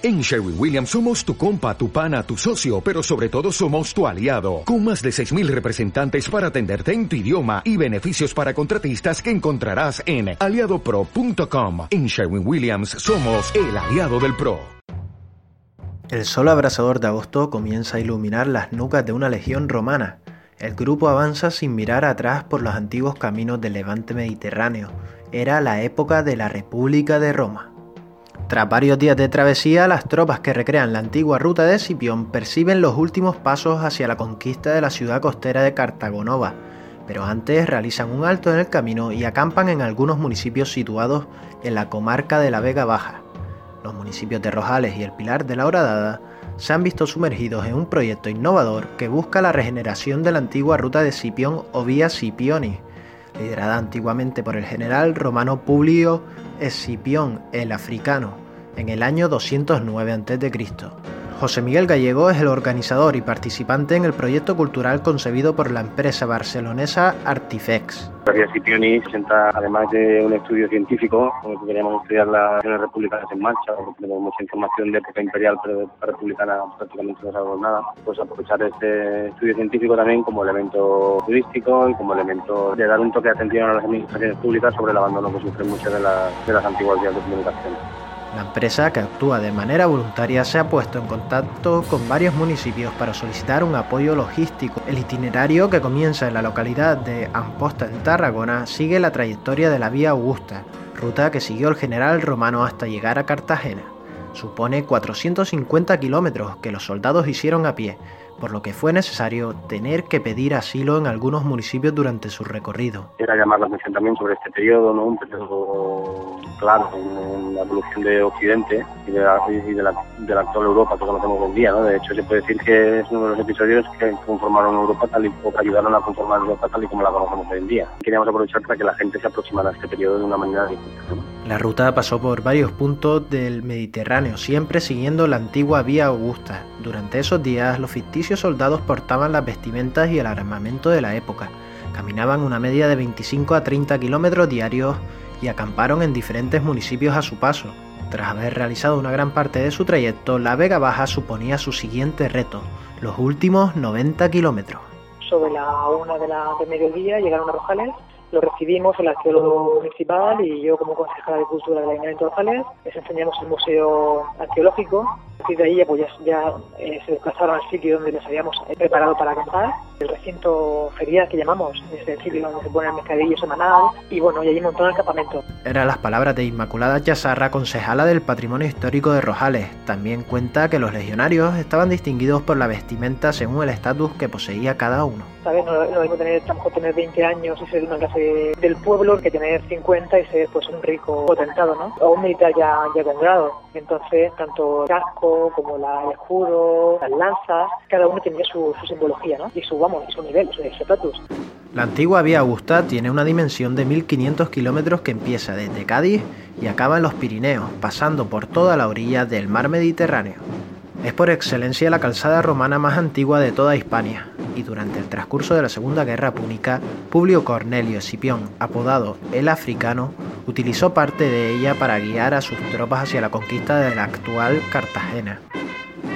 En Sherwin Williams somos tu compa, tu pana, tu socio, pero sobre todo somos tu aliado, con más de 6.000 representantes para atenderte en tu idioma y beneficios para contratistas que encontrarás en aliadopro.com. En Sherwin Williams somos el aliado del PRO. El sol abrasador de agosto comienza a iluminar las nucas de una legión romana. El grupo avanza sin mirar atrás por los antiguos caminos del levante mediterráneo. Era la época de la República de Roma. Tras varios días de travesía, las tropas que recrean la antigua ruta de Escipión perciben los últimos pasos hacia la conquista de la ciudad costera de Cartagonova, pero antes realizan un alto en el camino y acampan en algunos municipios situados en la comarca de la Vega Baja. Los municipios de Rojales y el Pilar de la Horadada se han visto sumergidos en un proyecto innovador que busca la regeneración de la antigua ruta de Scipión o vía Scipioni, liderada antiguamente por el general romano Publio Escipión el Africano en el año 209 a.C. José Miguel Gallego es el organizador y participante en el proyecto cultural concebido por la empresa barcelonesa Artifex. Scipioni además de un estudio científico, queríamos estudiar las naciones republicanas en marcha, porque tenemos mucha información de época imperial, pero de republicana prácticamente no sabemos nada, pues aprovechar este estudio científico también como elemento turístico y como elemento de dar un toque de atención a las administraciones públicas sobre el abandono que sufren muchas de, las, de las antiguas vías de comunicación. La empresa, que actúa de manera voluntaria, se ha puesto en contacto con varios municipios para solicitar un apoyo logístico. El itinerario, que comienza en la localidad de Amposta, en Tarragona, sigue la trayectoria de la Vía Augusta, ruta que siguió el general romano hasta llegar a Cartagena. Supone 450 kilómetros que los soldados hicieron a pie, por lo que fue necesario tener que pedir asilo en algunos municipios durante su recorrido. Era llamar la atención también sobre este periodo, ¿no? un periodo claro en, la evolución de Occidente y de la, actual Europa que conocemos hoy en día. ¿no? De hecho, se puede decir que es uno de los episodios que conformaron Europa tal ayudaron a conformar Europa tal y como la conocemos hoy en día. Queríamos aprovechar para que la gente se aproximara a este periodo de una manera distinta. La ruta pasó por varios puntos del Mediterráneo, siempre siguiendo la antigua Vía Augusta. Durante esos días, los ficticios soldados portaban las vestimentas y el armamento de la época. Caminaban una media de 25 a 30 kilómetros diarios y acamparon en diferentes municipios a su paso. Tras haber realizado una gran parte de su trayecto, la Vega Baja suponía su siguiente reto, los últimos 90 kilómetros. Sobre la una de, la, de mediodía llegaron a Rojales lo recibimos el arqueólogo municipal y yo como concejala de Cultura del Ayuntamiento de Rojales les enseñamos el museo arqueológico. A partir de ahí pues ya, eh, se desplazaron al sitio donde les habíamos preparado para acampar, el recinto ferial que llamamos, es el sitio donde se pone el mercadillo semanal y bueno, y allí montó el campamento. Eran las palabras de Inmaculada Chazarra, concejala del Patrimonio Histórico de Rojales. También cuenta que los legionarios estaban distinguidos por la vestimenta según el estatus que poseía cada uno. ¿Sabes? No, no debemos tener, a tener 20 años y ser una clase del pueblo que tener 50 y ser pues un rico potentado, ¿no? O un militar ya, ya con grado. Entonces, tanto el casco como la, el escudo, las lanzas, cada uno tenía su, su simbología, ¿no? Y su, La antigua Vía Augusta tiene una dimensión de 1500 kilómetros que empieza desde Cádiz y acaba en los Pirineos, pasando por toda la orilla del mar Mediterráneo. Es por excelencia la calzada romana más antigua de toda Hispania, y durante el transcurso de la Segunda Guerra Púnica, Publio Cornelio Escipión, apodado el Africano, utilizó parte de ella para guiar a sus tropas hacia la conquista de la actual Cartagena.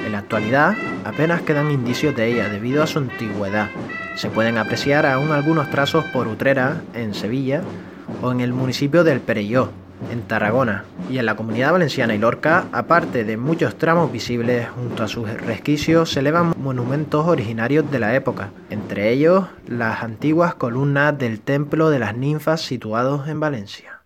En la actualidad, apenas quedan indicios de ella debido a su antigüedad. Se pueden apreciar aún algunos trazos por Utrera, en Sevilla, o en el municipio del Perelló, en Tarragona, y en la comunidad valenciana y Lorca, aparte de muchos tramos visibles junto a sus resquicios, se elevan monumentos originarios de la época, entre ellos las antiguas columnas del Templo de las Ninfas situados en Valencia.